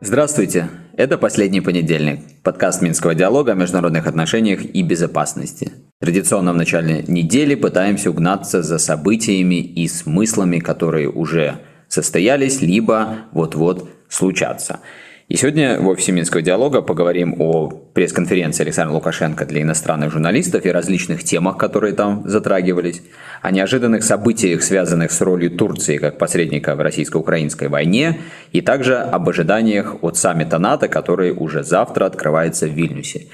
Здравствуйте! Это «Последний понедельник» – подкаст Минского диалога о международных отношениях и безопасности. Традиционно в начале недели пытаемся угнаться за событиями и смыслами, которые уже состоялись, либо вот-вот случатся – и сегодня в офисе Минского диалога поговорим о пресс-конференции Александра Лукашенко для иностранных журналистов и различных темах, которые там затрагивались, о неожиданных событиях, связанных с ролью Турции как посредника в российско-украинской войне, и также об ожиданиях от саммита НАТО, который уже завтра открывается в Вильнюсе.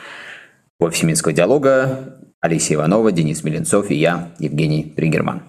В офисе Минского диалога Алексей Иванова, Денис Меленцов и я, Евгений Пригерман.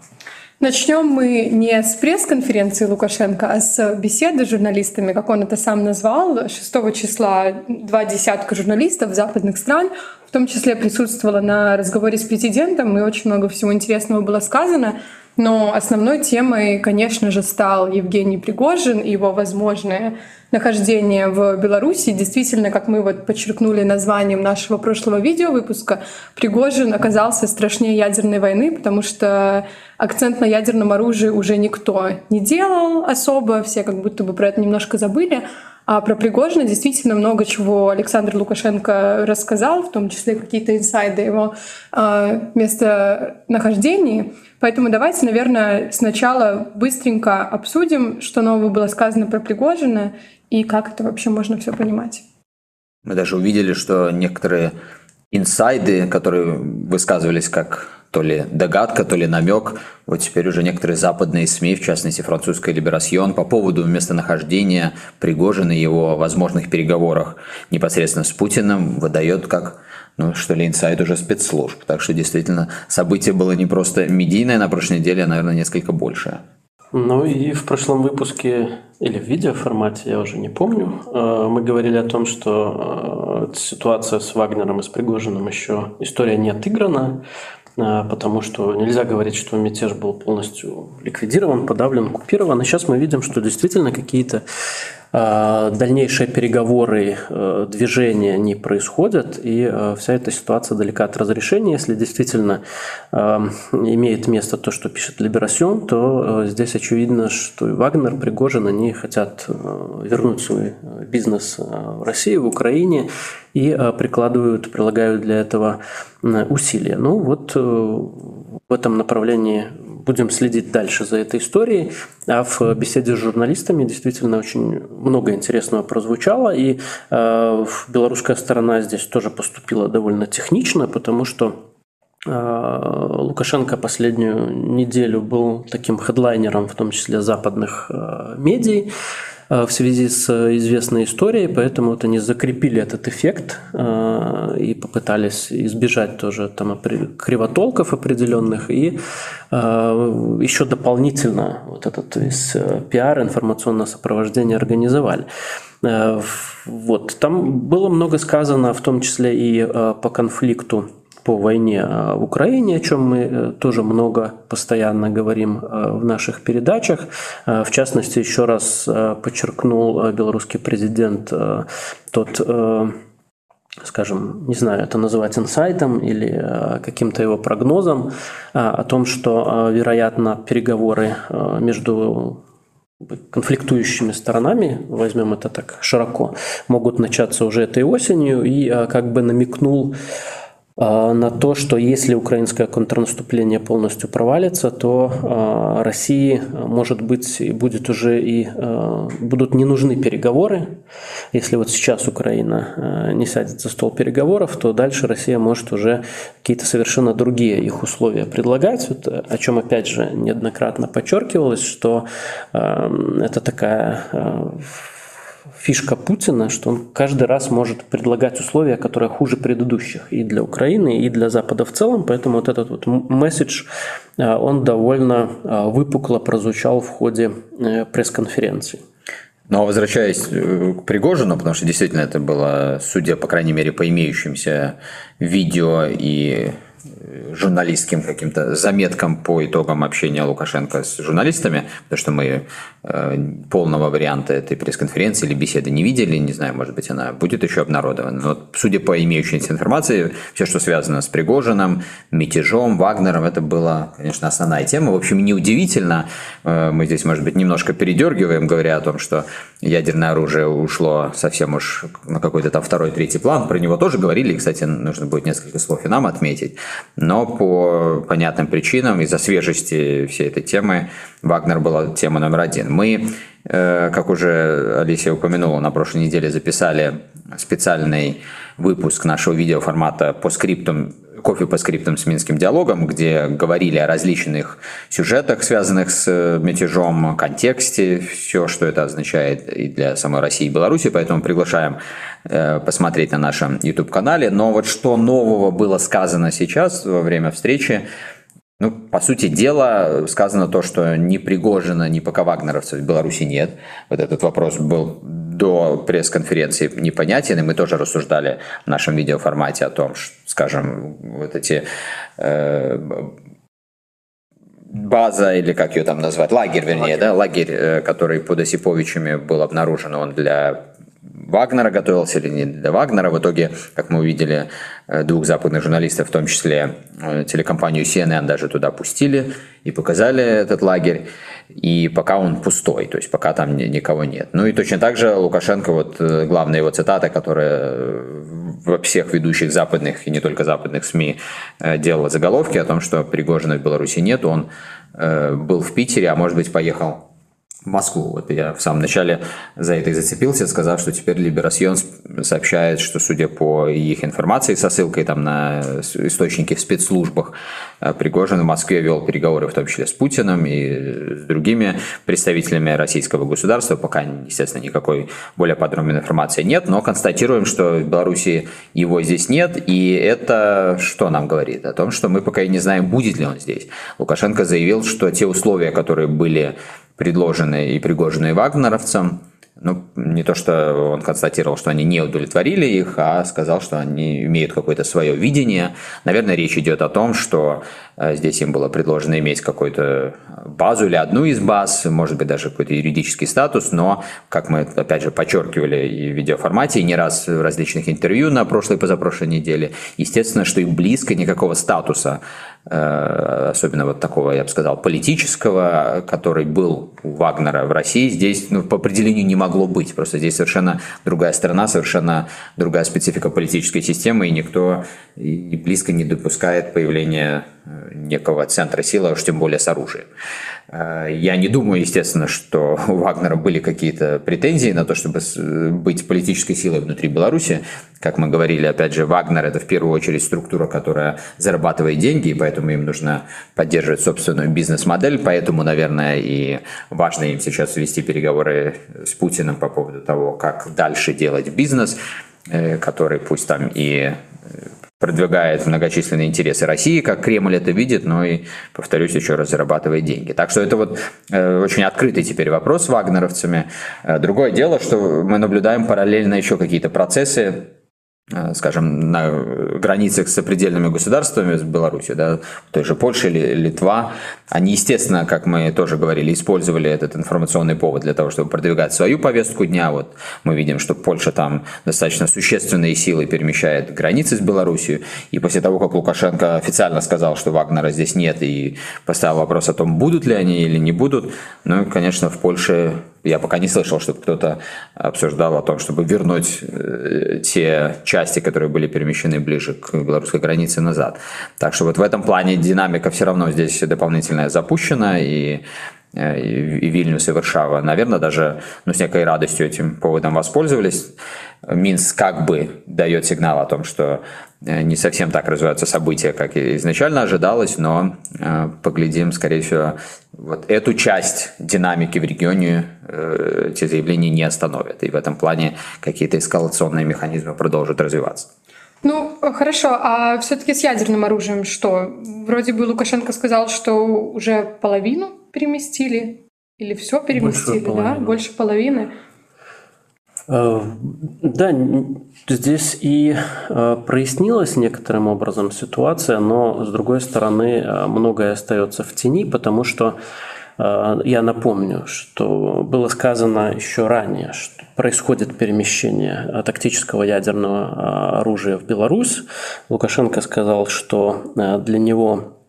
Начнем мы не с пресс-конференции Лукашенко, а с беседы с журналистами, как он это сам назвал. 6 числа два десятка журналистов западных стран, в том числе присутствовала на разговоре с президентом, и очень много всего интересного было сказано. Но основной темой, конечно же, стал Евгений Пригожин и его возможное нахождение в Беларуси. Действительно, как мы вот подчеркнули названием нашего прошлого видео выпуска, Пригожин оказался страшнее ядерной войны, потому что акцент на ядерном оружии уже никто не делал особо, все как будто бы про это немножко забыли. А про Пригожина действительно много чего Александр Лукашенко рассказал, в том числе какие-то инсайды его э, местонахождений. Поэтому давайте, наверное, сначала быстренько обсудим, что нового было сказано про Пригожина и как это вообще можно все понимать. Мы даже увидели, что некоторые инсайды, которые высказывались как то ли догадка, то ли намек. Вот теперь уже некоторые западные СМИ, в частности французская Либерасьон, по поводу местонахождения Пригожина и его возможных переговорах непосредственно с Путиным выдает как ну, что ли, инсайд уже спецслужб. Так что действительно событие было не просто медийное на прошлой неделе, а, наверное, несколько большее. Ну и в прошлом выпуске или в видеоформате, я уже не помню, э, мы говорили о том, что э, ситуация с Вагнером и с Пригожиным еще история не отыграна, потому что нельзя говорить, что мятеж был полностью ликвидирован, подавлен, оккупирован. И сейчас мы видим, что действительно какие-то дальнейшие переговоры, э, движения не происходят, и э, вся эта ситуация далека от разрешения. Если действительно э, имеет место то, что пишет Либерасьон, то здесь очевидно, что и Вагнер, Пригожин, они хотят вернуть свой бизнес в России, в Украине, и прикладывают, прилагают для этого усилия. Ну вот в этом направлении будем следить дальше за этой историей. А в беседе с журналистами действительно очень много интересного прозвучало. И э, белорусская сторона здесь тоже поступила довольно технично, потому что э, Лукашенко последнюю неделю был таким хедлайнером, в том числе западных э, медий. Э, в связи с э, известной историей, поэтому вот они закрепили этот эффект э, и попытались избежать тоже там кривотолков определенных и еще дополнительно вот этот весь пиар, информационное сопровождение организовали. Вот. Там было много сказано, в том числе и по конфликту по войне а, в Украине, о чем мы э, тоже много постоянно говорим э, в наших передачах. Э, в частности, еще раз подчеркнул белорусский президент тот скажем, не знаю, это называть инсайтом или каким-то его прогнозом о том, что, вероятно, переговоры между конфликтующими сторонами, возьмем это так широко, могут начаться уже этой осенью и как бы намекнул на то, что если украинское контрнаступление полностью провалится, то а, России, может быть, будет уже и а, будут не нужны переговоры. Если вот сейчас Украина не сядет за стол переговоров, то дальше Россия может уже какие-то совершенно другие их условия предлагать, вот, о чем опять же неоднократно подчеркивалось, что это такая фишка Путина, что он каждый раз может предлагать условия, которые хуже предыдущих и для Украины, и для Запада в целом. Поэтому вот этот вот месседж, а, он довольно а, выпукло прозвучал в ходе э, пресс-конференции. Но ну, а возвращаясь э, к Пригожину, потому что действительно это было, судя, по крайней мере, по имеющимся видео и журналистским каким-то заметкам по итогам общения Лукашенко с журналистами, потому что мы э, полного варианта этой пресс-конференции или беседы не видели, не знаю, может быть, она будет еще обнародована. Но судя по имеющейся информации, все, что связано с Пригожиным, мятежом, Вагнером, это была, конечно, основная тема. В общем, неудивительно, э, мы здесь, может быть, немножко передергиваем, говоря о том, что ядерное оружие ушло совсем уж на какой-то там второй, третий план. Про него тоже говорили, и, кстати, нужно будет несколько слов и нам отметить. Но по понятным причинам, из-за свежести всей этой темы, Вагнер была тема номер один. Мы, э, как уже Алисия упомянула, на прошлой неделе записали специальный выпуск нашего видеоформата по скриптам кофе по скриптам с Минским диалогом, где говорили о различных сюжетах, связанных с э, мятежом, контексте, все, что это означает и для самой России и Беларуси, поэтому приглашаем э, посмотреть на нашем YouTube-канале. Но вот что нового было сказано сейчас во время встречи, ну, по сути дела, сказано то, что ни Пригожина, ни пока вагнеровцев в Беларуси нет. Вот этот вопрос был до пресс-конференции непонятен, и мы тоже рассуждали в нашем видеоформате о том, что, скажем, вот эти э, база, или как ее там назвать, лагерь, вернее, лагерь. да, лагерь, э, который под Осиповичами был обнаружен, он для Вагнера готовился или не для Вагнера. В итоге, как мы увидели, э, двух западных журналистов, в том числе э, телекомпанию CNN, даже туда пустили и показали этот лагерь. И пока он пустой, то есть пока там никого нет. Ну и точно так же Лукашенко, вот э, главная его цитата, которая во всех ведущих западных и не только западных СМИ делала заголовки о том, что Пригожина в Беларуси нет, он был в Питере, а может быть поехал Москву. Вот я в самом начале за это и зацепился, сказав, что теперь Либерасьон сообщает, что, судя по их информации со ссылкой там на источники в спецслужбах, э, Пригожин в Москве вел переговоры, в том числе с Путиным и с другими представителями российского государства. Пока, естественно, никакой более подробной информации нет, но констатируем, что в Беларуси его здесь нет, и это что нам говорит? О том, что мы пока и не знаем, будет ли он здесь. Лукашенко заявил, что те условия, которые были предложенные и пригоженные вагнеровцам. Ну, не то, что он констатировал, что они не удовлетворили их, а сказал, что они имеют какое-то свое видение. Наверное, речь идет о том, что здесь им было предложено иметь какую-то базу или одну из баз, может быть, даже какой-то юридический статус, но, как мы, опять же, подчеркивали и в видеоформате, и не раз в различных интервью на прошлой и позапрошлой неделе, естественно, что и близко никакого статуса Э, особенно вот такого, я бы сказал, политического, который был у Вагнера в России, здесь ну, по определению не могло быть. Просто здесь совершенно другая страна, совершенно другая специфика политической системы, и никто и близко не допускает появления э, некого центра силы, а уж тем более с оружием. Э, я не думаю, естественно, что у Вагнера были какие-то претензии на то, чтобы быть политической силой внутри Беларуси. Как мы говорили, опять же, Вагнер – это в первую очередь структура, которая зарабатывает деньги, и поэтому им нужно поддерживать собственную бизнес-модель. Поэтому, наверное, и важно им сейчас вести переговоры с Путиным по поводу того, как дальше делать бизнес, э, который пусть там и продвигает многочисленные интересы России, как Кремль это видит, но и, повторюсь еще раз, зарабатывает деньги. Так что это вот э, очень открытый теперь вопрос с вагнеровцами. Э, другое дело, что мы наблюдаем параллельно еще какие-то процессы, скажем, на границах с сопредельными государствами, с Беларусью, да, той же Польша или Литва, они, естественно, как мы тоже говорили, использовали этот информационный повод для того, чтобы продвигать свою повестку дня. Вот мы видим, что Польша там достаточно существенные силы перемещает границы с Беларусью. И после того, как Лукашенко официально сказал, что Вагнера здесь нет, и поставил вопрос о том, будут ли они или не будут, ну, конечно, в Польше я пока не слышал, чтобы кто-то обсуждал о том, чтобы вернуть э, те части, которые были перемещены ближе к белорусской границе назад. Так что вот в этом плане динамика все равно здесь дополнительная запущена, и и Вильнюс, и Варшава, наверное, даже ну, с некой радостью этим поводом воспользовались. Минск как бы дает сигнал о том, что Э, не совсем так развиваются события, как изначально ожидалось, но э, поглядим, скорее всего, вот эту часть динамики в регионе э, эти заявления не остановят. И в этом плане какие-то эскалационные механизмы продолжат развиваться. Ну, хорошо, а все-таки с ядерным оружием что? Вроде бы Лукашенко сказал, что уже половину переместили, или все переместили, больше да? Больше половины. Э, да, здесь и э, прояснилась некоторым образом ситуация, но с другой стороны э, многое остается в тени, потому что я напомню, что было сказано еще ранее, что происходит перемещение тактического ядерного оружия в Беларусь. Лукашенко сказал, что для него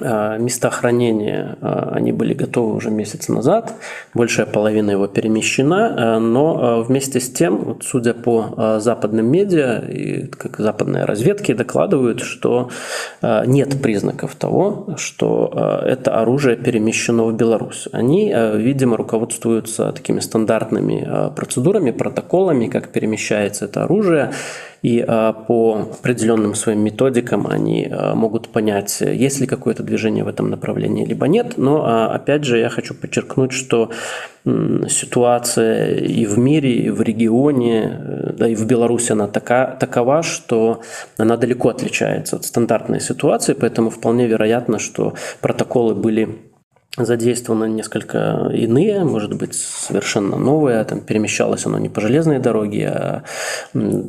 места хранения, э, они были готовы уже месяц назад, большая половина его перемещена, э, но вместе с тем, судя по западным медиа, и как западные разведки докладывают, что нет признаков того, что это оружие перемещено в Беларусь. Они, видимо, руководствуются такими стандартными процедурами, протоколами, как перемещается это оружие, и а, по определенным своим методикам они а, могут понять, есть ли какое-то движение в этом направлении, либо нет. Но а, опять же я хочу подчеркнуть, что ситуация и в мире, и в регионе, э, да и в Беларуси она така, такова, что она далеко отличается от стандартной ситуации, поэтому вполне вероятно, что протоколы были задействованы несколько иные, может быть, совершенно новые. Там перемещалось оно не по железной дороге, а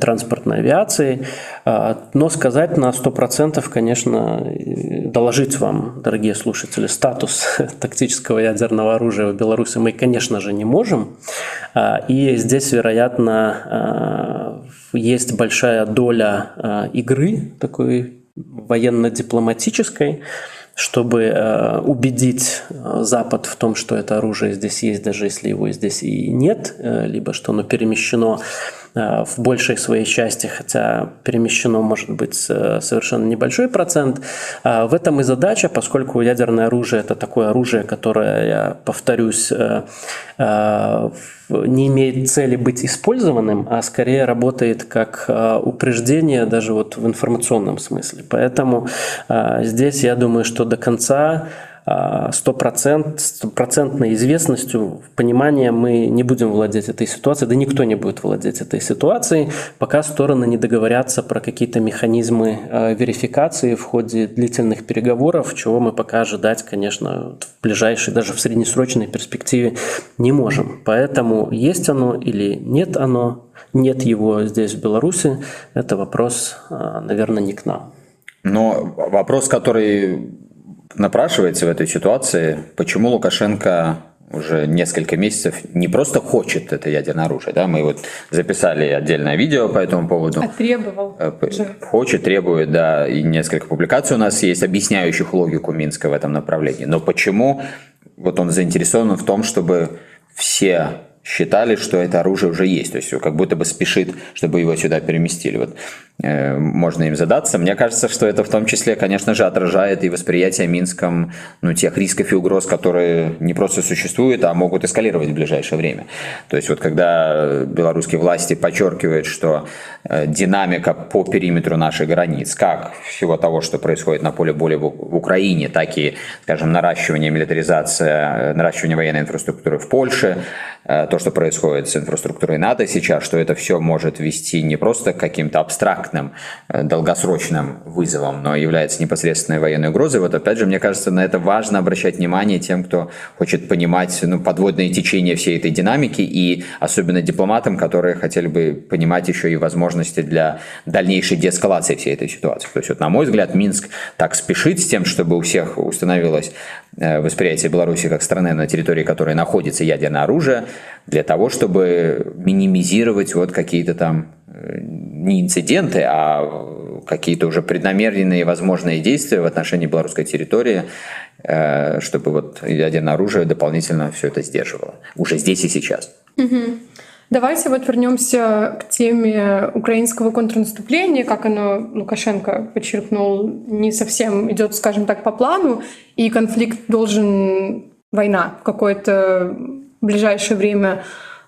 транспортной авиацией. А, но сказать на 100%, конечно, доложить вам, дорогие слушатели, статус тактического ядерного оружия в Беларуси мы, конечно же, не можем. А, и здесь, вероятно, а, есть большая доля игры такой военно-дипломатической, чтобы э, убедить э, Запад в том, что это оружие здесь есть, даже если его здесь и нет, э, либо что оно перемещено в большей своей части, хотя перемещено может быть э, совершенно небольшой процент. А в этом и задача, поскольку ядерное оружие это такое оружие, которое, я повторюсь, э, не имеет цели быть использованным, а скорее работает как упреждение даже вот в информационном смысле. Поэтому здесь я думаю, что до конца стопроцентной известностью, понимания мы не будем владеть этой ситуацией, да никто не будет владеть этой ситуацией, пока стороны не договорятся про какие-то механизмы э, верификации в ходе длительных переговоров, чего мы пока ожидать, конечно, в ближайшей, даже в среднесрочной перспективе не можем. Поэтому есть оно или нет оно, нет его здесь, в Беларуси, это вопрос, э, наверное, не к нам. Но вопрос, который напрашивается в этой ситуации, почему Лукашенко уже несколько месяцев не просто хочет это ядерное оружие, да, мы вот записали отдельное видео по этому поводу. А требовал. Э, хочет, требует, да, и несколько публикаций у нас есть, объясняющих логику Минска в этом направлении. Но почему вот он заинтересован в том, чтобы все считали, что это оружие уже есть, то есть как будто бы спешит, чтобы его сюда переместили. Вот э, можно им задаться. Мне кажется, что это в том числе, конечно же, отражает и восприятие Минском ну, тех рисков и угроз, которые не просто существуют, а могут эскалировать в ближайшее время. То есть вот когда белорусские власти подчеркивают, что э, динамика по периметру наших границ, как всего того, что происходит на поле боя в Украине, так и, скажем, наращивание милитаризация, наращивание военной инфраструктуры в Польше, Э, то, что происходит с инфраструктурой НАТО сейчас, что это все может вести не просто к каким-то абстрактным, э, долгосрочным вызовам, но является непосредственной военной угрозой. Вот опять же, мне кажется, на это важно обращать внимание тем, кто хочет понимать ну, подводные течения всей этой динамики, и особенно дипломатам, которые хотели бы понимать еще и возможности для дальнейшей деэскалации всей этой ситуации. То есть, вот, на мой взгляд, Минск так спешит с тем, чтобы у всех установилось восприятие Беларуси как страны, на территории которой находится ядерное оружие, для того, чтобы минимизировать вот какие-то там э, не инциденты, а какие-то уже преднамеренные возможные действия в отношении белорусской территории, э, чтобы вот ядерное оружие дополнительно все это сдерживало. Уже здесь и сейчас. Угу. Давайте вот вернемся к теме украинского контрнаступления, как оно Лукашенко подчеркнул, не совсем идет, скажем так, по плану, и конфликт должен война в какой-то в ближайшее время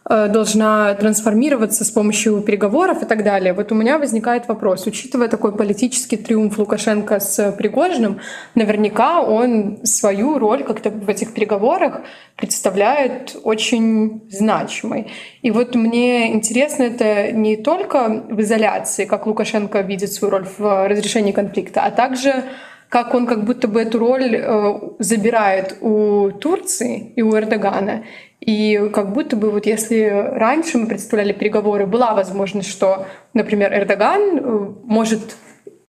должна трансформироваться с помощью переговоров и так далее. Вот у меня возникает вопрос, учитывая такой политический триумф Лукашенко с Пригожиным, наверняка он свою роль как-то в этих переговорах представляет очень значимой. И вот мне интересно это не только в изоляции, как Лукашенко видит свою роль в разрешении конфликта, а также как он как будто бы эту роль э, забирает у Турции и у Эрдогана. И как будто бы вот если раньше мы представляли переговоры, была возможность, что, например, Эрдоган э, может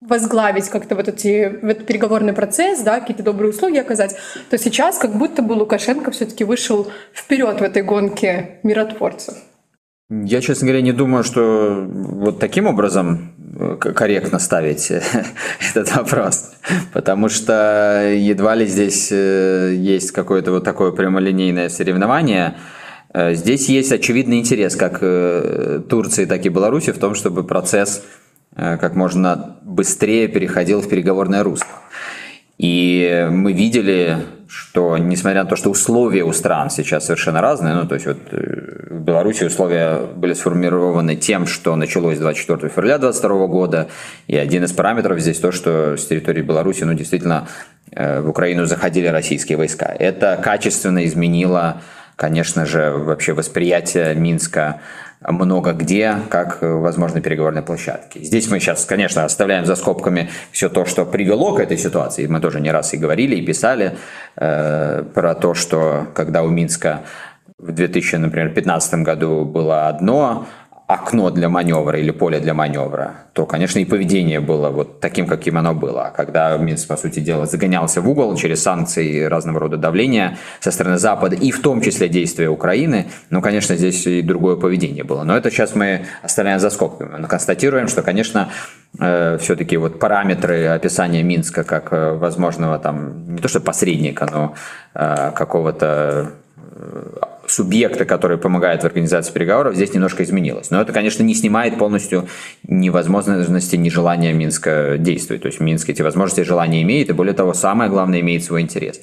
возглавить как-то вот, эти, в этот переговорный процесс, да, какие-то добрые услуги оказать, то сейчас как будто бы Лукашенко все-таки вышел вперед в этой гонке миротворцев. Я, честно говоря, не думаю, что вот таким образом э, корректно ставить этот вопрос, потому что едва ли здесь э, есть какое-то вот такое прямолинейное соревнование. Э, здесь есть очевидный интерес как Турции, так и Беларуси в том, чтобы процесс как можно быстрее переходил в переговорное русло. И мы видели, что несмотря на то, что условия у стран сейчас совершенно разные, ну то есть вот э, в Беларуси условия были сформированы тем, что началось 24 февраля 2022 года, и один из параметров здесь то, что с территории Беларуси, ну действительно, э, в Украину заходили российские войска. Это качественно изменило, конечно же, вообще восприятие Минска много где, как, э, возможно, переговорной площадки. Здесь мы сейчас, конечно, оставляем за скобками все то, что привело к этой ситуации. Мы тоже не раз и говорили, и писали э, про то, что когда у Минска в 2015 году было одно, окно для маневра или поле для маневра, то, конечно, и поведение было вот таким, каким оно было. Когда Минск, по сути дела, загонялся в угол через санкции и разного рода давления со стороны Запада, и в том числе действия Украины, ну, конечно, здесь и другое поведение было. Но это сейчас мы оставляем за скобками. Но констатируем, что, конечно, э, все-таки вот параметры описания Минска как э, возможного там, не то что посредника, но э, какого-то субъекта, который помогает в организации переговоров, здесь немножко изменилось. Но это, конечно, не снимает полностью невозможности, нежелания Минска действовать. То есть Минск эти возможности и желания имеет, и более того, самое главное, имеет свой интерес.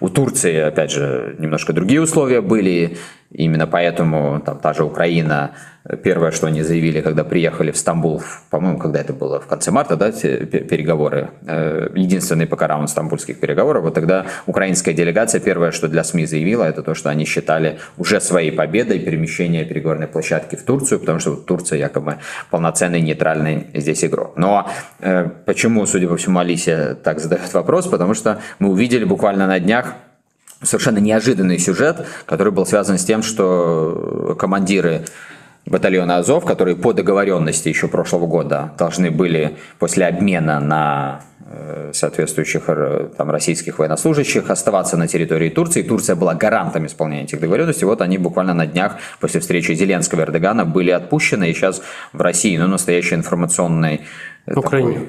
У Турции, опять же, немножко другие условия были, именно поэтому там та же Украина Первое, что они заявили, когда приехали в Стамбул, по-моему, когда это было в конце марта, да, переговоры, э, единственный пока раунд стамбульских переговоров, вот тогда украинская делегация первое, что для СМИ заявила, это то, что они считали уже своей победой перемещение переговорной площадки в Турцию, потому что Турция якобы полноценный нейтральный здесь игрок. Но э, почему, судя по всему, Алисия так задает вопрос, потому что мы увидели буквально на днях совершенно неожиданный сюжет, который был связан с тем, что командиры батальона Азов, которые по договоренности еще прошлого года должны были после обмена на э, соответствующих э, там, российских военнослужащих оставаться на территории Турции. Турция была гарантом исполнения этих договоренностей. Вот они буквально на днях после встречи Зеленского и Эрдогана были отпущены, и сейчас в России, ну, настоящий информационный... В Украине. Такой,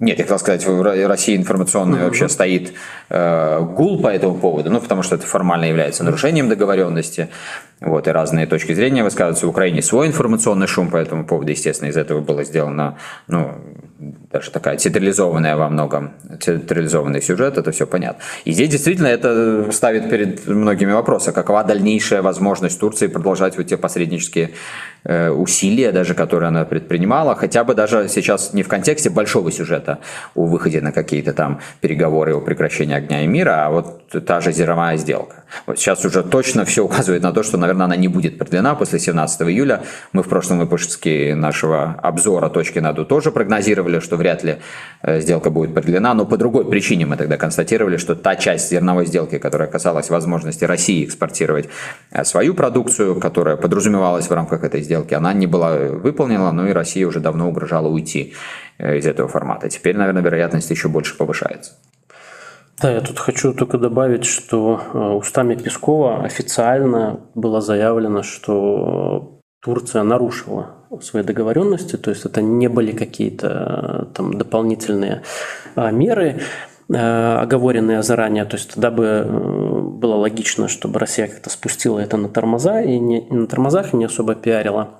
нет, я хотел сказать, в России информационный uh-huh. вообще стоит э, гул по этому поводу, ну, потому что это формально является нарушением договоренности. Вот, и разные точки зрения высказываются. В Украине свой информационный шум по этому поводу, естественно, из этого было сделано, ну, даже такая театрализованная во многом, театрализованный сюжет, это все понятно. И здесь действительно это ставит перед многими вопросы, какова дальнейшая возможность Турции продолжать вот те посреднические э, усилия, даже которые она предпринимала, хотя бы даже сейчас не в контексте большого сюжета о выходе на какие-то там переговоры о прекращении огня и мира, а вот та же зерновая сделка. Вот сейчас уже точно все указывает на то, что, наверное, она не будет продлена после 17 июля. Мы в прошлом выпуске нашего обзора точки наду тоже прогнозировали, что вряд ли э, сделка будет продлена, но по другой причине мы тогда констатировали, что та часть зерновой сделки, которая касалась возможности России экспортировать э, свою продукцию, которая подразумевалась в рамках этой сделки, она не была выполнена, но и Россия уже давно угрожала уйти э, из этого формата. Теперь, наверное, вероятность еще больше повышается. Да, я тут хочу только добавить, что э, устами Пескова официально было заявлено, что Турция нарушила свои договоренности, то есть это не были какие-то э, там дополнительные меры, э, оговоренные заранее, то есть тогда бы было логично, чтобы Россия как-то спустила это на тормоза и не на тормозах не особо пиарила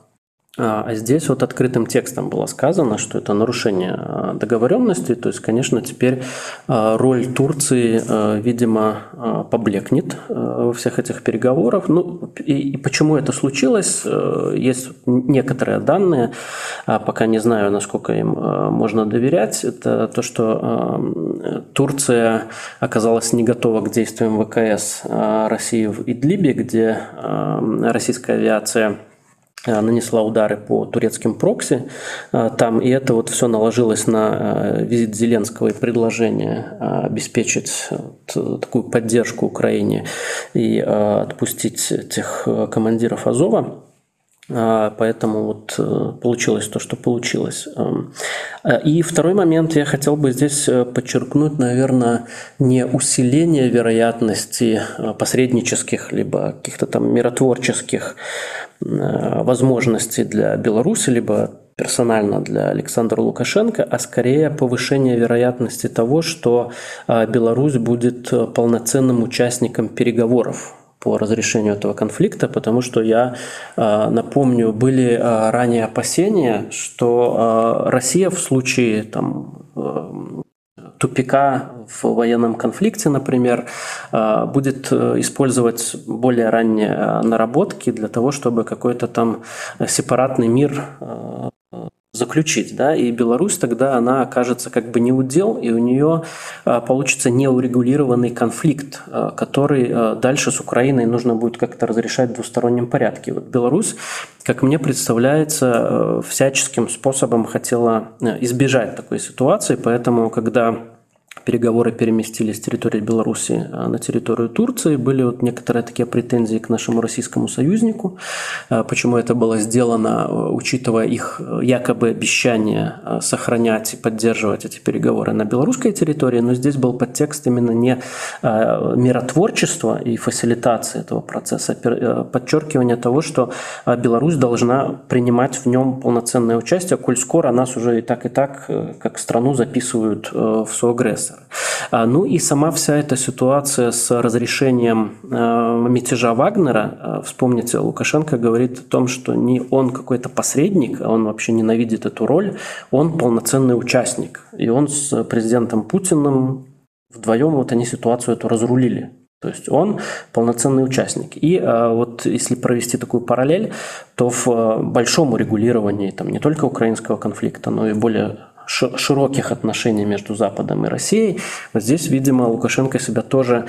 а, а здесь вот открытым текстом было сказано, что это нарушение а, договоренности. То есть, конечно, теперь а, роль Турции, видимо, поблекнет во всех этих переговорах. Ну, и, и почему это случилось? Есть некоторые данные, пока не знаю, насколько им можно доверять. Это то, что Турция оказалась не готова к действиям ВКС России в Идлибе, где российская авиация нанесла удары по турецким прокси там, и это вот все наложилось на визит Зеленского и предложение обеспечить такую поддержку Украине и отпустить этих командиров Азова. А, поэтому вот э, получилось то, что получилось. Эм, э, и второй момент я хотел бы здесь э, подчеркнуть, наверное, не усиление вероятности посреднических либо каких-то там миротворческих возможностей для Беларуси, либо персонально для Александра Лукашенко, а скорее повышение вероятности того, что Беларусь будет полноценным участником переговоров по разрешению этого конфликта, потому что я а, напомню, были а, ранее опасения, что а, Россия в случае там, тупика в военном конфликте, например, будет использовать более ранние наработки для того, чтобы какой-то там сепаратный мир заключить, да, и Беларусь тогда она окажется как бы не удел, и у нее а, получится неурегулированный конфликт, а, который а, дальше с Украиной нужно будет как-то разрешать в двустороннем порядке. Вот Беларусь, как мне представляется, всяческим способом хотела избежать такой ситуации, поэтому когда переговоры переместились с территории Беларуси а, на территорию Турции. Были вот некоторые такие претензии к нашему российскому союзнику. А, почему это было сделано, а, учитывая их якобы обещание сохранять и поддерживать эти переговоры на белорусской территории. Но здесь был подтекст именно не миротворчества и фасилитации этого процесса, а подчеркивание того, что Беларусь должна принимать в нем полноценное участие, коль скоро нас уже и так и так, э, как страну, записывают э, в СОГРЕС агрессора. А, ну и сама вся эта ситуация с разрешением а, мятежа Вагнера, а, вспомните, Лукашенко говорит о том, что не он какой-то посредник, а он вообще ненавидит эту роль, он полноценный участник. И он с президентом Путиным вдвоем вот они ситуацию эту разрулили. То есть он полноценный участник. И вот если провести такую параллель, то в большом урегулировании там, не только украинского конфликта, но и более широких отношений между Западом и Россией. Вот здесь, видимо, Лукашенко себя тоже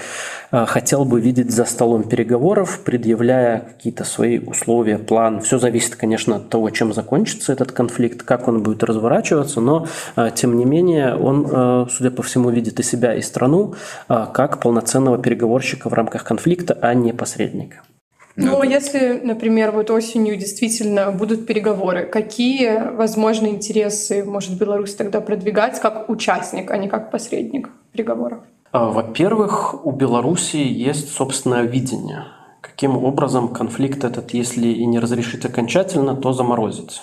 а, хотел бы видеть за столом переговоров, предъявляя какие-то свои условия, план. Все зависит, конечно, от того, чем закончится этот конфликт, как он будет разворачиваться, но, а, тем не менее, он, а, судя по всему, видит и себя, и страну как полноценного переговорщика в рамках конфликта, а не посредника. Ну, ну если, например, вот осенью действительно будут переговоры, какие возможные интересы может Беларусь тогда продвигать как участник, а не как посредник переговоров? А, во-первых, у Беларуси есть собственное видение. Каким образом конфликт этот, если и не разрешить окончательно, то заморозить.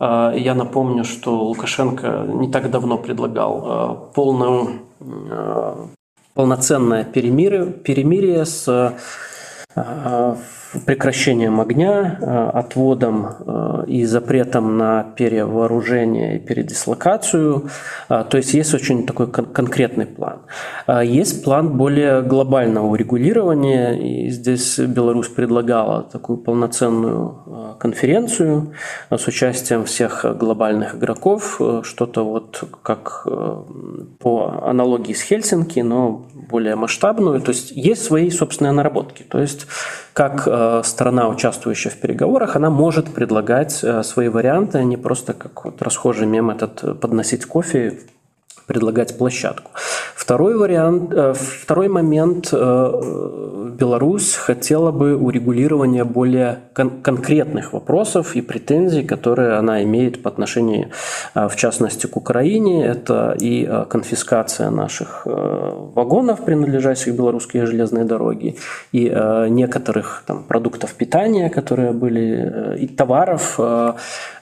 А, я напомню, что Лукашенко не так давно предлагал а, полную, полноценное перемирие, перемирие с uh, прекращением огня, э, отводом э, и запретом на перевооружение и передислокацию. Э, то есть есть очень такой конкретный план. Есть план более глобального урегулирования, и здесь Беларусь предлагала такую полноценную конференцию с участием всех глобальных игроков, что-то вот как по аналогии с Хельсинки, но более масштабную. То есть есть свои собственные наработки. То есть как страна, участвующая в переговорах, она может предлагать э, свои варианты, а не просто как вот расхожий мем этот э, подносить кофе предлагать площадку. Второй вариант, э, второй момент. Э, Беларусь хотела бы урегулирования более кон- конкретных вопросов и претензий, которые она имеет по отношению, э, в частности, к Украине. Это и конфискация наших вагонов, принадлежащих белорусской железной дороге, и некоторых там, продуктов питания, которые были, и товаров,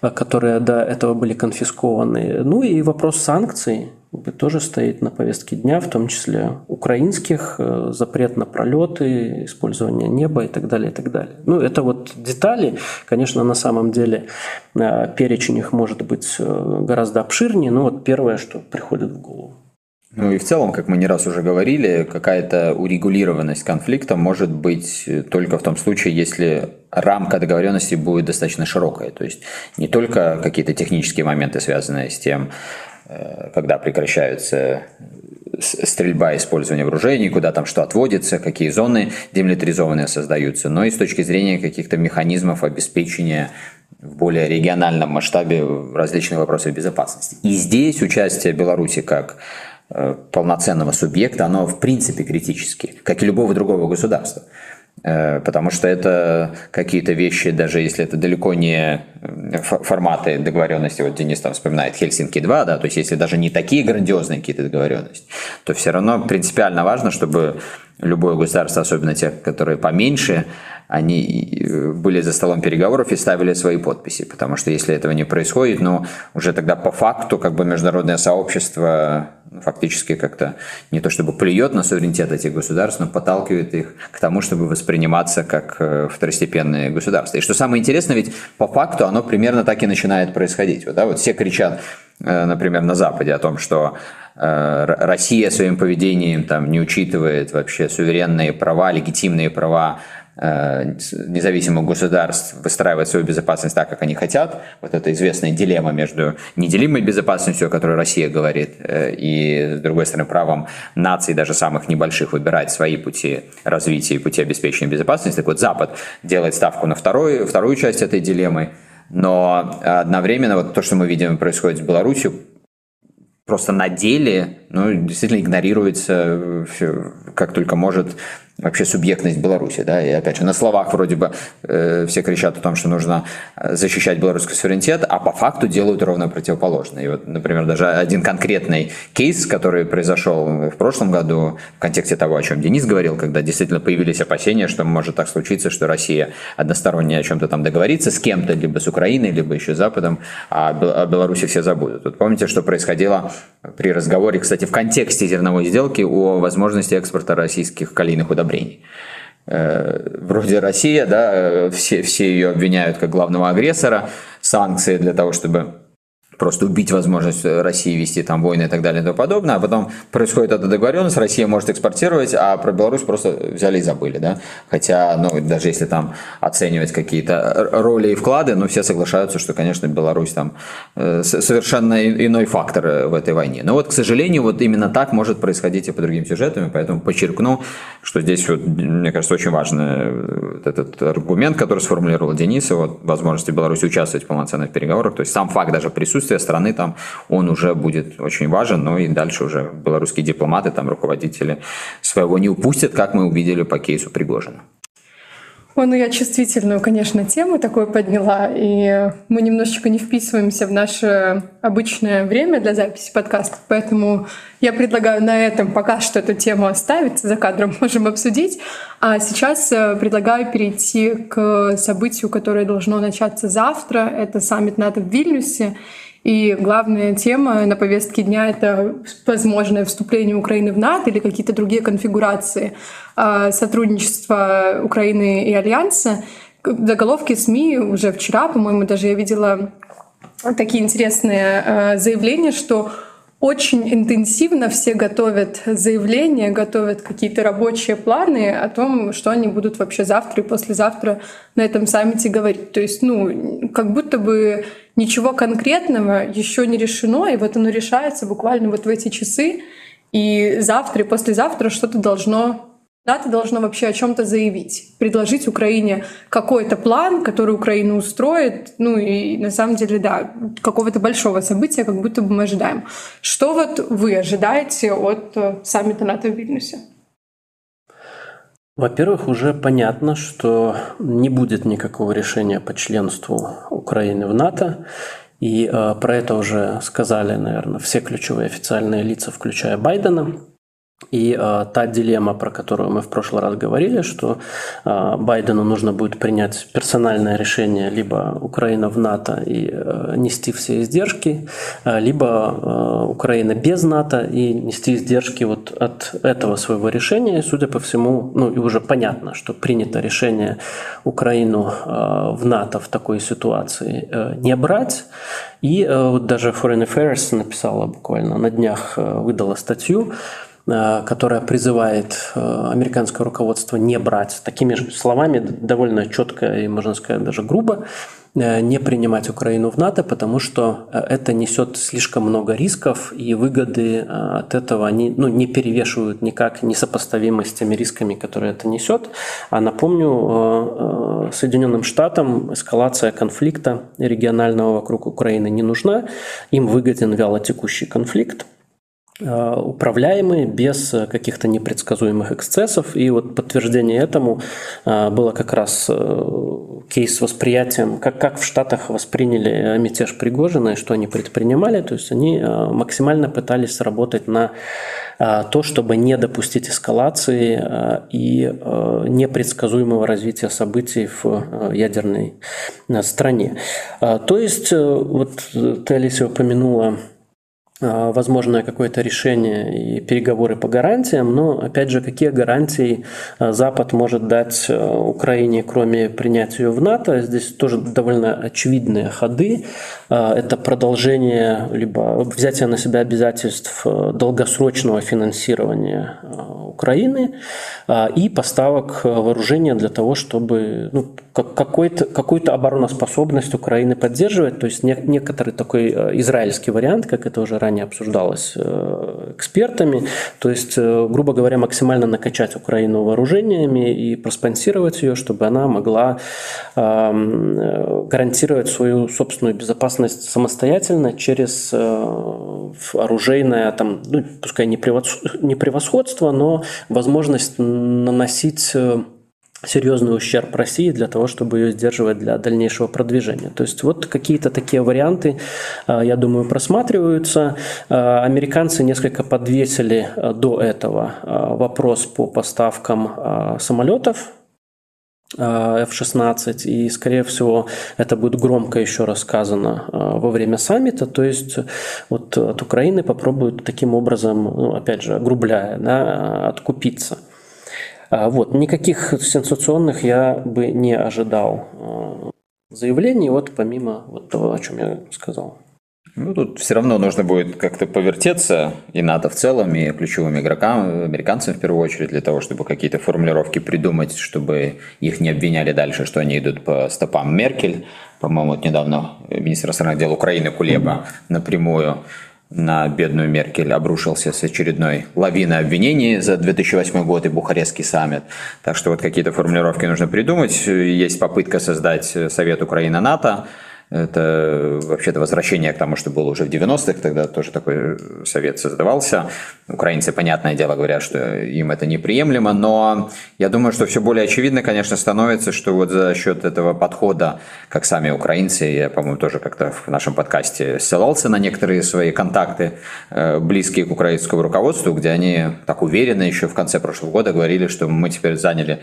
которые до этого были конфискованы. Ну и вопрос санкций, тоже стоит на повестке дня, в том числе украинских, э, запрет на пролеты, использование неба и так далее, и так далее. Ну, это вот детали. Конечно, на самом деле э, перечень их может быть э, гораздо обширнее, но вот первое, что приходит в голову. Ну и в целом, как мы не раз уже говорили, какая-то урегулированность конфликта может быть только в том случае, если рамка договоренности будет достаточно широкая. То есть не только какие-то технические моменты, связанные с тем, когда прекращаются стрельба, использование вооружений, куда там что отводится, какие зоны демилитаризованные создаются, но и с точки зрения каких-то механизмов обеспечения в более региональном масштабе различные вопросы безопасности. И здесь участие Беларуси как э, полноценного субъекта, оно в принципе критически, как и любого другого государства. Э, потому что это какие-то вещи, даже если это далеко не э, форматы договоренности, вот Денис там вспоминает Хельсинки-2, да, то есть если даже не такие грандиозные какие-то договоренности, то все равно принципиально важно, чтобы любое государство, особенно те, которые поменьше, они э, были за столом переговоров и ставили свои подписи, потому что если этого не происходит, ну, уже тогда по факту как бы международное сообщество фактически как-то не то чтобы плюет на суверенитет этих государств, но подталкивает их к тому, чтобы восприниматься как э, второстепенные государства. И что самое интересное, ведь по факту оно примерно так и начинает происходить. Вот, да, вот все кричат, э, например, на Западе о том, что Россия своим поведением там не учитывает вообще суверенные права, легитимные права Э, независимых государств выстраивать свою безопасность так, как они хотят. Вот это известная дилемма между неделимой безопасностью, о которой Россия говорит, э, и, с другой стороны, правом наций, даже самых небольших, выбирать свои пути развития и пути обеспечения безопасности. Так вот, Запад делает ставку на вторую, вторую часть этой дилеммы, но одновременно вот то, что мы видим происходит с Беларусью, просто на деле ну, действительно игнорируется все, как только может вообще субъектность Беларуси, да, и опять же на словах вроде бы э, все кричат о том, что нужно э, защищать белорусский суверенитет, а по факту делают ровно противоположное. И вот, например, даже один конкретный кейс, который произошел в прошлом году в контексте того, о чем Денис говорил, когда действительно появились опасения, что может так случиться, что Россия односторонне о чем-то там договорится с кем-то, либо с Украиной, либо еще с Западом, а о Беларуси все забудут. Вот помните, что происходило при разговоре, кстати, в контексте зерновой сделки о возможности экспорта российских калийных удобрений удобрений. Э, вроде Россия, да, все, все ее обвиняют как главного агрессора, санкции для того, чтобы просто убить возможность России вести там войны и так далее и тому подобное, а потом происходит эта договоренность, Россия может экспортировать, а про Беларусь просто взяли и забыли, да, хотя, ну, даже если там оценивать какие-то роли и вклады, ну, все соглашаются, что, конечно, Беларусь там э, совершенно иной фактор э, в этой войне. Но вот, к сожалению, вот именно так может происходить и по другим сюжетам, поэтому подчеркну, что здесь, вот, мне кажется, очень важный э, этот аргумент, который сформулировал Денис, вот, возможности Беларуси участвовать в полноценных переговорах, то есть сам факт даже присутствия присутствие страны там, он уже будет очень важен, ну и дальше уже белорусские дипломаты, там руководители своего не упустят, как мы увидели по кейсу Пригожина. Ой, ну я чувствительную, конечно, тему такую подняла, и мы немножечко не вписываемся в наше обычное время для записи подкаста, поэтому я предлагаю на этом пока что эту тему оставить, за кадром можем обсудить, а сейчас э, предлагаю перейти к событию, которое должно начаться завтра, это саммит НАТО в Вильнюсе, и главная тема на повестке дня — это возможное вступление Украины в НАТО или какие-то другие конфигурации а, сотрудничества Украины и Альянса. Заголовки СМИ уже вчера, по-моему, даже я видела такие интересные а, заявления, что очень интенсивно все готовят заявления, готовят какие-то рабочие планы о том, что они будут вообще завтра и послезавтра на этом саммите говорить. То есть, ну, как будто бы ничего конкретного еще не решено, и вот оно решается буквально вот в эти часы, и завтра и послезавтра что-то должно НАТО должно вообще о чем-то заявить, предложить Украине какой-то план, который Украину устроит. Ну и на самом деле, да, какого-то большого события, как будто бы мы ожидаем. Что вот вы ожидаете от э, саммита НАТО в Вильнюсе? Во-первых, уже понятно, что не будет никакого решения по членству Украины в НАТО. И э, про это уже сказали, наверное, все ключевые официальные лица, включая Байдена. И э, та дилемма, про которую мы в прошлый раз говорили, что э, Байдену нужно будет принять персональное решение либо Украина в НАТО и э, нести все издержки, э, либо э, Украина без НАТО и нести издержки вот от этого своего решения. И, судя по всему, ну и уже понятно, что принято решение Украину э, в НАТО в такой ситуации э, не брать. И э, вот даже Foreign Affairs написала буквально на днях, э, выдала статью, которая призывает американское руководство не брать, такими же словами довольно четко и, можно сказать, даже грубо, Э, не принимать Украину в НАТО, потому что э, это несет слишком много рисков, и выгоды э, от этого они ну, не перевешивают никак несопоставимы с теми рисками, которые это несет. А напомню, Соединенным Штатам эскалация конфликта регионального вокруг Украины не нужна. Им выгоден вялотекущий конфликт, Э, управляемые, без каких-то непредсказуемых эксцессов. И вот подтверждение этому э, было как раз э, кейс с восприятием, как, как в Штатах восприняли мятеж Пригожина и что они предпринимали. То есть они максимально пытались работать на то, чтобы не допустить эскалации и непредсказуемого развития событий в ядерной стране. То есть, вот ты, Алисия, упомянула возможное какое-то решение и переговоры по гарантиям, но опять же, какие гарантии а, Запад может дать а, Украине, кроме принятия ее в НАТО? Здесь тоже довольно очевидные ходы. Это продолжение, либо взятие на себя обязательств долгосрочного финансирования Украины и поставок вооружения для того, чтобы ну, какой-то, какую-то обороноспособность Украины поддерживать. То есть некоторый такой израильский вариант, как это уже ранее обсуждалось э, экспертами. То есть, э, грубо говоря, максимально накачать Украину вооружениями и проспонсировать ее, чтобы она могла э, гарантировать свою собственную безопасность самостоятельно через оружейное, там, ну, пускай не превосходство, но возможность наносить серьезный ущерб России для того, чтобы ее сдерживать для дальнейшего продвижения. То есть вот какие-то такие варианты, а, я думаю, просматриваются. А, американцы несколько подвесили до этого вопрос по поставкам самолетов F-16, и, скорее всего, это будет громко еще рассказано во время саммита, то есть вот от Украины попробуют таким образом, ну, опять же, огрубляя, да, откупиться – а, вот, никаких сенсационных я бы не ожидал заявлений, вот помимо вот того, о чем я сказал. Ну, тут все равно нужно будет как-то повертеться и НАТО в целом, и ключевым игрокам, американцам в первую очередь, для того, чтобы какие-то формулировки придумать, чтобы их не обвиняли дальше, что они идут по стопам Меркель. По-моему, вот недавно министр иностранных дел Украины Кулеба напрямую на бедную Меркель обрушился с очередной лавиной обвинений за 2008 год и Бухарестский саммит. Так что вот какие-то формулировки нужно придумать. Есть попытка создать Совет Украина-НАТО. Это вообще-то возвращение к тому, что было уже в 90-х, тогда тоже такой совет создавался. Украинцы, понятное дело, говорят, что им это неприемлемо, но я думаю, что все более очевидно, конечно, становится, что вот за счет этого подхода, как сами украинцы, я, по-моему, тоже как-то в нашем подкасте ссылался на некоторые свои контакты, э, близкие к украинскому руководству, где они так уверенно еще в конце прошлого года говорили, что мы теперь заняли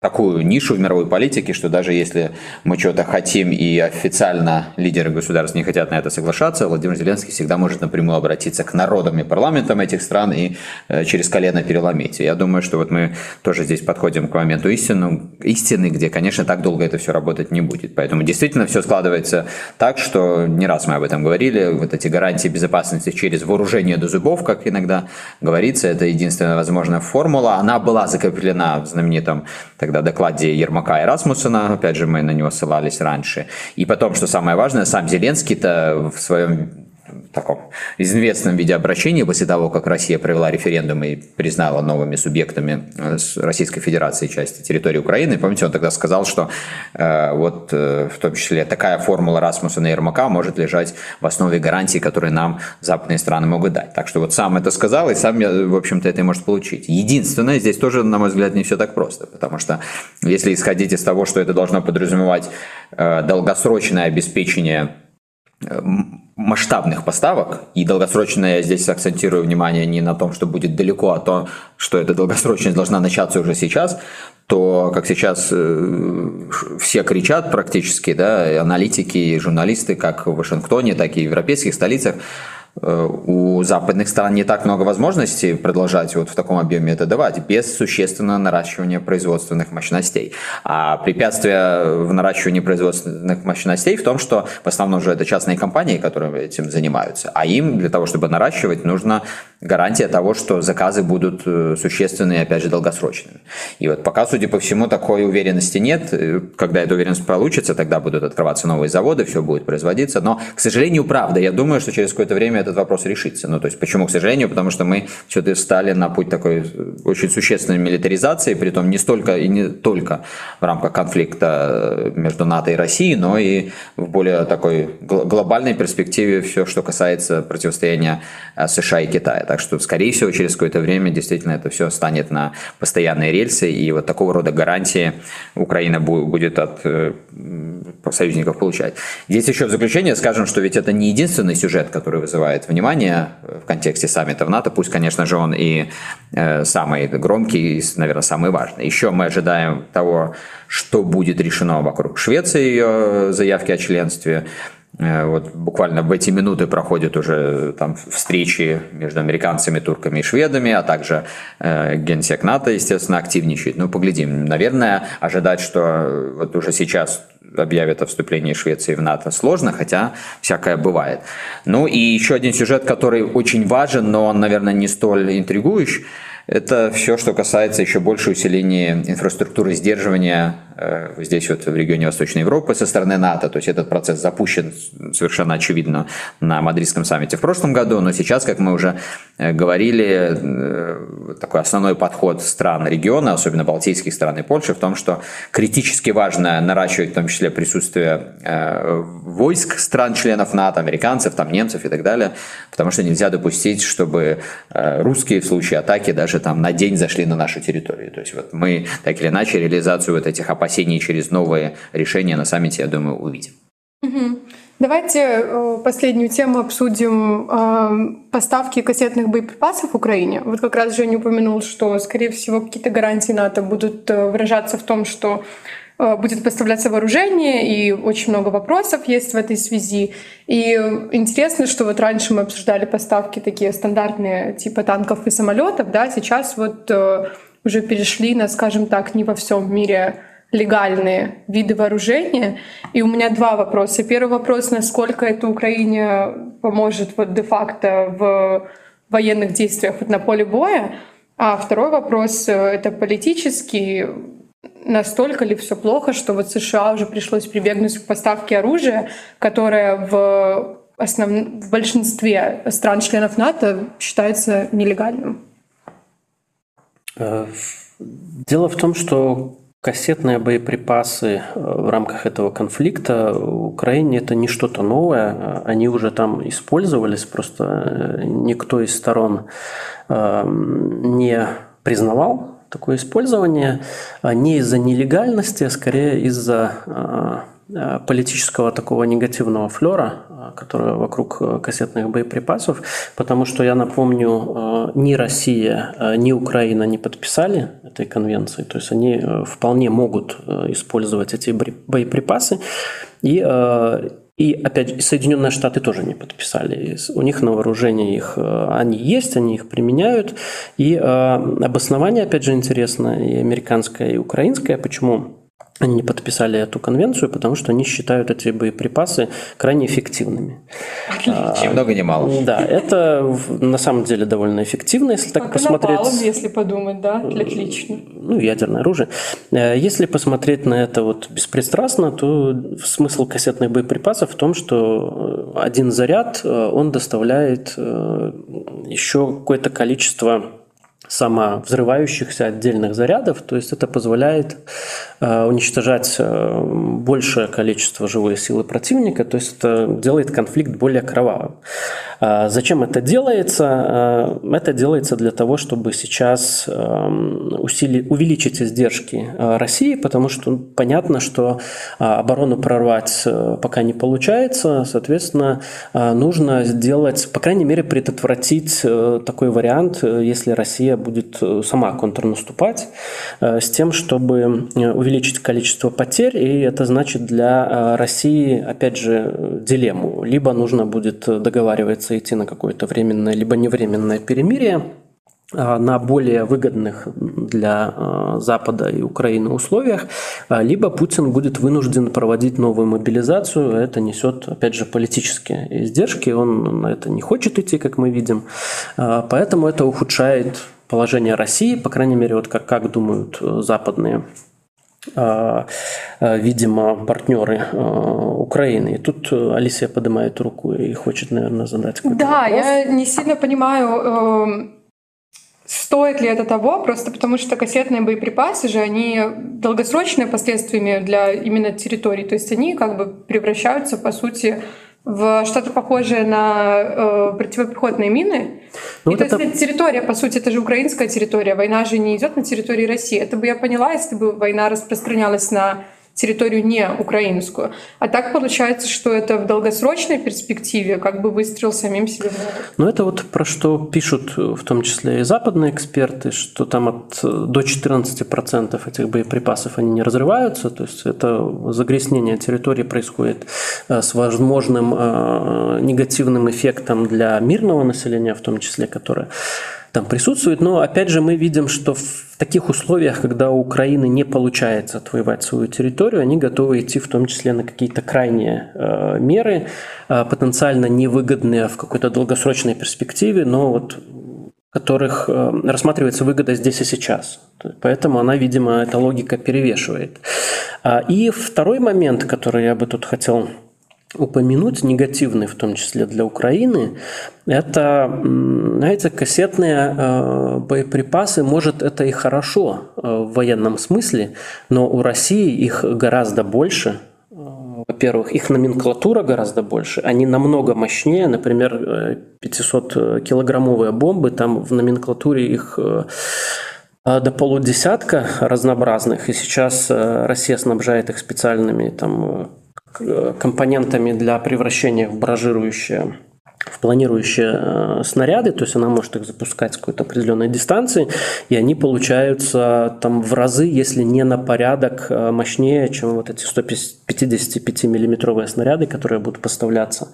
такую нишу в мировой политике, что даже если мы что-то хотим и официально лидеры государств не хотят на это соглашаться, Владимир Зеленский всегда может напрямую обратиться к народам и парламентам этих стран и э, через колено переломить. я думаю, что вот мы тоже здесь подходим к моменту истину, истины, где, конечно, так долго это все работать не будет. Поэтому действительно все складывается так, что не раз мы об этом говорили, вот эти гарантии безопасности через вооружение до зубов, как иногда говорится, это единственная возможная формула. Она была закреплена в знаменитом тогда докладе Ермака и Расмуссена, опять же, мы на него ссылались раньше. И потом, что самое важное, сам Зеленский-то в своем таком известном виде обращения после того, как Россия провела референдум и признала новыми субъектами э, Российской Федерации части территории Украины. Помните, он тогда сказал, что э, вот э, в том числе такая формула Расмуссена и Ермака может лежать в основе гарантий, которые нам западные страны могут дать. Так что вот сам это сказал, и сам, в общем-то, это и может получить. Единственное, здесь тоже, на мой взгляд, не все так просто, потому что если исходить из того, что это должно подразумевать э, долгосрочное обеспечение э, масштабных поставок, и долгосрочно я здесь акцентирую внимание не на том, что будет далеко, а то, что эта долгосрочность должна начаться уже сейчас, то, как сейчас э, все кричат практически, да, аналитики и журналисты, как в Вашингтоне, так и в европейских столицах, у западных стран не так много возможностей продолжать вот в таком объеме это давать без существенного наращивания производственных мощностей. А препятствие в наращивании производственных мощностей в том, что в основном же это частные компании, которые этим занимаются, а им для того, чтобы наращивать, нужно гарантия того, что заказы будут э, существенные, опять же, долгосрочными. И вот пока, судя по всему, такой уверенности нет. Э, когда эта уверенность получится, тогда будут открываться новые заводы, все будет производиться. Но, к сожалению, правда, я думаю, что через какое-то время этот вопрос решится. Ну, то есть, почему, к сожалению? Потому что мы все-таки стали на путь такой э, очень существенной милитаризации, при том не столько и не только в рамках конфликта между НАТО и Россией, но и в более такой глобальной перспективе все, что касается противостояния США и Китая. Так что, скорее всего, через какое-то время действительно это все станет на постоянные рельсы, и вот такого рода гарантии Украина будет от э, союзников получать. Здесь еще в заключение скажем, что ведь это не единственный сюжет, который вызывает внимание в контексте саммита в НАТО, пусть, конечно же, он и э, самый громкий, и, наверное, самый важный. Еще мы ожидаем того, что будет решено вокруг Швеции, ее заявки о членстве, Э, вот буквально в эти минуты проходят уже там встречи между американцами, турками и шведами, а также э, генсек НАТО, естественно, активничает. Ну, поглядим. Наверное, ожидать, что вот уже сейчас объявят о вступлении Швеции в НАТО сложно, хотя всякое бывает. Ну и еще один сюжет, который очень важен, но он, наверное, не столь интригующий. Это все, что касается еще больше усиления инфраструктуры сдерживания здесь вот в регионе Восточной Европы со стороны НАТО. То есть этот процесс запущен совершенно очевидно на Мадридском саммите в прошлом году, но сейчас, как мы уже э, говорили, э, такой основной подход стран региона, особенно балтийских стран и Польши, в том, что критически важно наращивать в том числе присутствие войск стран-членов НАТО, американцев, там, немцев и так далее, потому что нельзя допустить, чтобы русские в случае атаки даже там на день зашли на нашу территорию. То есть вот мы так или иначе реализацию вот этих опасений опасений через новые решения на саммите, я думаю, увидим. Давайте э, последнюю тему обсудим э, поставки кассетных боеприпасов в Украине. Вот как раз Женя упомянул, что, скорее всего, какие-то гарантии НАТО будут э, выражаться в том, что будет поставляться вооружение, и очень много вопросов есть в этой связи. И интересно, что вот раньше мы обсуждали поставки такие стандартные, типа танков и самолетов, да, сейчас вот уже перешли на, скажем так, не во всем мире легальные виды вооружения. И у меня два вопроса. Первый вопрос, насколько это Украине поможет вот де-факто в военных действиях вот на поле боя. А второй вопрос, это политический. Настолько ли все плохо, что вот США уже пришлось прибегнуть к поставке оружия, которое в, основ... в большинстве стран-членов НАТО считается нелегальным? Э, дело в том, что Кассетные боеприпасы э, в рамках этого конфликта. В Украине это не что-то новое, они уже там использовались, просто э, никто из сторон эм, не признавал такое использование. А не из-за нелегальности, а скорее из-за э, Э, политического такого негативного флера, э, который вокруг э, кассетных боеприпасов, потому что, я напомню, ни Россия, ни Украина не подписали этой конвенции, то есть они вполне могут использовать эти боеприпасы, и и опять Соединенные Штаты тоже не подписали. У них на вооружении их они есть, они их применяют. И обоснование, опять же, интересно, и американское, и украинское, почему они не подписали эту конвенцию, потому что они считают эти боеприпасы крайне эффективными. Отлично. Ни много ни мало. Да, это на самом деле довольно эффективно, если так как посмотреть. Напалм, если подумать, да, отлично. Ну, ядерное оружие. Э, если посмотреть на это вот беспристрастно, то смысл кассетных боеприпасов в том, что один заряд, э, он доставляет э, еще какое-то количество самовзрывающихся отдельных зарядов, то есть это позволяет э, уничтожать э, большее количество живой силы противника, то есть это делает конфликт более кровавым. А зачем это делается? Э, это делается для того, чтобы сейчас эм, усили, увеличить издержки России, потому что понятно, что оборону прорвать пока не получается, соответственно, нужно сделать, по крайней мере, предотвратить такой вариант, если Россия будет э, сама контрнаступать э, с тем, чтобы э, увеличить количество потерь, и это значит для России, опять же, дилемму. Либо нужно будет договариваться идти на какое-то временное, либо невременное перемирие, на более выгодных для Запада и Украины условиях, либо Путин будет вынужден проводить новую мобилизацию. Это несет, опять же, политические издержки. Он на это не хочет идти, как мы видим. Поэтому это ухудшает положение России, по крайней мере, вот как, как думают западные видимо, партнеры Украины. И тут Алисия поднимает руку и хочет, наверное, задать какой-то Да, вопрос. я не сильно понимаю эм, Стоит ли это того? Просто потому что кассетные боеприпасы же, они долгосрочные последствиями для именно территорий. То есть они как бы превращаются, по сути, в что-то похожее на э, противопехотные мины. Ну, и вот то это... есть территория, по сути, это же украинская территория. Война же не идет на территории России. Это бы я поняла, если бы война распространялась на территорию не украинскую. А так получается, что это в долгосрочной перспективе как бы выстрел самим себе. Ну это вот про что пишут в том числе и западные эксперты, что там от, до 14% этих боеприпасов они не разрываются, то есть это загрязнение территории происходит э, с возможным э, негативным эффектом для мирного населения, в том числе, которое там присутствует. Но опять же мы видим, что в таких условиях, когда у Украины не получается отвоевать свою территорию, они готовы идти в том числе на какие-то крайние э, меры, э, потенциально невыгодные в какой-то долгосрочной перспективе, но вот которых э, рассматривается выгода здесь и сейчас. Поэтому она, видимо, эта логика перевешивает. А, и второй момент, который я бы тут хотел упомянуть, негативный в том числе для Украины, это, знаете, кассетные э, боеприпасы, может, это и хорошо э, в военном смысле, но у России их гораздо больше, э, во-первых, их номенклатура гораздо больше, они намного мощнее, например, 500-килограммовые бомбы, там в номенклатуре их до полудесятка разнообразных, и сейчас Россия снабжает их специальными там компонентами для превращения в баражирующие в планирующие э, снаряды, то есть она может их запускать с какой-то определенной дистанции, и они получаются там в разы, если не на порядок э, мощнее, чем вот эти 155 миллиметровые снаряды, которые будут поставляться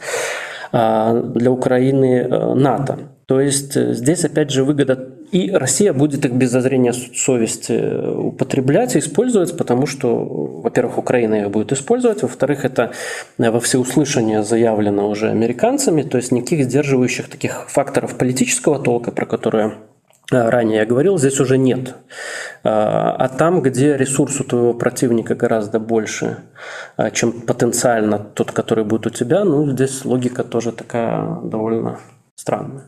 э, для Украины НАТО. То есть э, здесь опять же выгода, и Россия будет их без зазрения совести э, употреблять и использовать, потому что, во-первых, Украина их будет использовать, во-вторых, это э, во всеуслышание заявлено уже американцами, то есть никаких сдерживающих таких факторов политического толка, про которые ранее я говорил, здесь уже нет. А там, где ресурс у твоего противника гораздо больше, чем потенциально тот, который будет у тебя, ну, здесь логика тоже такая довольно странная.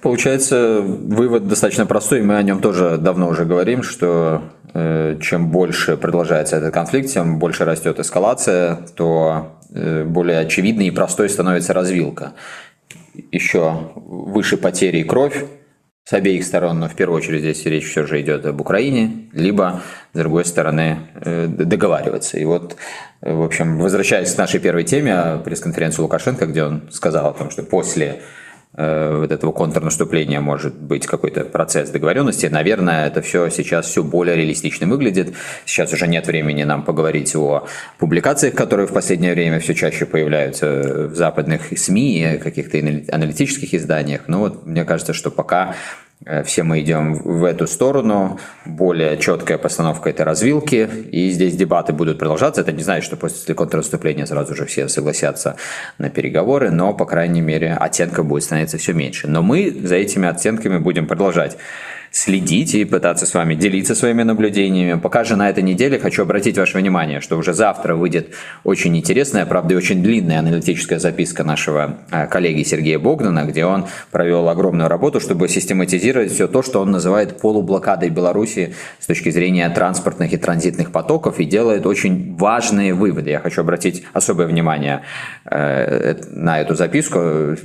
Получается, вывод достаточно простой, мы о нем тоже давно уже говорим, что э, чем больше продолжается этот конфликт, тем больше растет эскалация, то э, более очевидной и простой становится развилка. Еще выше потери и кровь с обеих сторон, но в первую очередь здесь речь все же идет об Украине, либо, с другой стороны, э, договариваться. И вот, в общем, возвращаясь к нашей первой теме, пресс-конференцию Лукашенко, где он сказал о том, что после Э, вот этого контрнаступления может быть какой-то процесс договоренности. Наверное, это все сейчас все более реалистично выглядит. Сейчас уже нет времени нам поговорить о публикациях, которые в последнее время все чаще появляются в западных СМИ, каких-то аналитических изданиях. Но вот мне кажется, что пока Э, все мы идем в эту сторону, более четкая постановка этой развилки, и здесь дебаты будут продолжаться. Это не значит, что после контрнаступления сразу же все согласятся на переговоры, но, по крайней мере, оттенков будет становиться все меньше. Но мы за этими оттенками будем продолжать следить и пытаться с вами делиться своими наблюдениями. Пока же на этой неделе хочу обратить ваше внимание, что уже завтра выйдет очень интересная, правда и очень длинная аналитическая записка нашего э, коллеги Сергея Богдана, где он провел огромную работу, чтобы систематизировать все то, что он называет полублокадой Беларуси с точки зрения транспортных и транзитных потоков и делает очень важные выводы. Я хочу обратить особое внимание э, на эту записку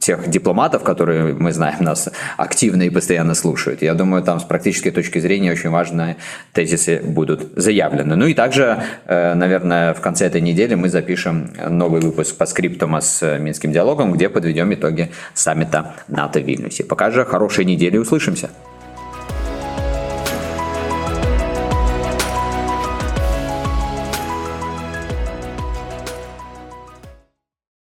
тех дипломатов, которые, мы знаем, нас активно и постоянно слушают. Я думаю, там с практической точки зрения очень важные тезисы будут заявлены. Ну и также, э, наверное, в конце этой недели мы запишем новый выпуск по скриптума с Минским диалогом, где подведем итоги саммита НАТО в Вильнюсе. Пока же хорошей недели, услышимся.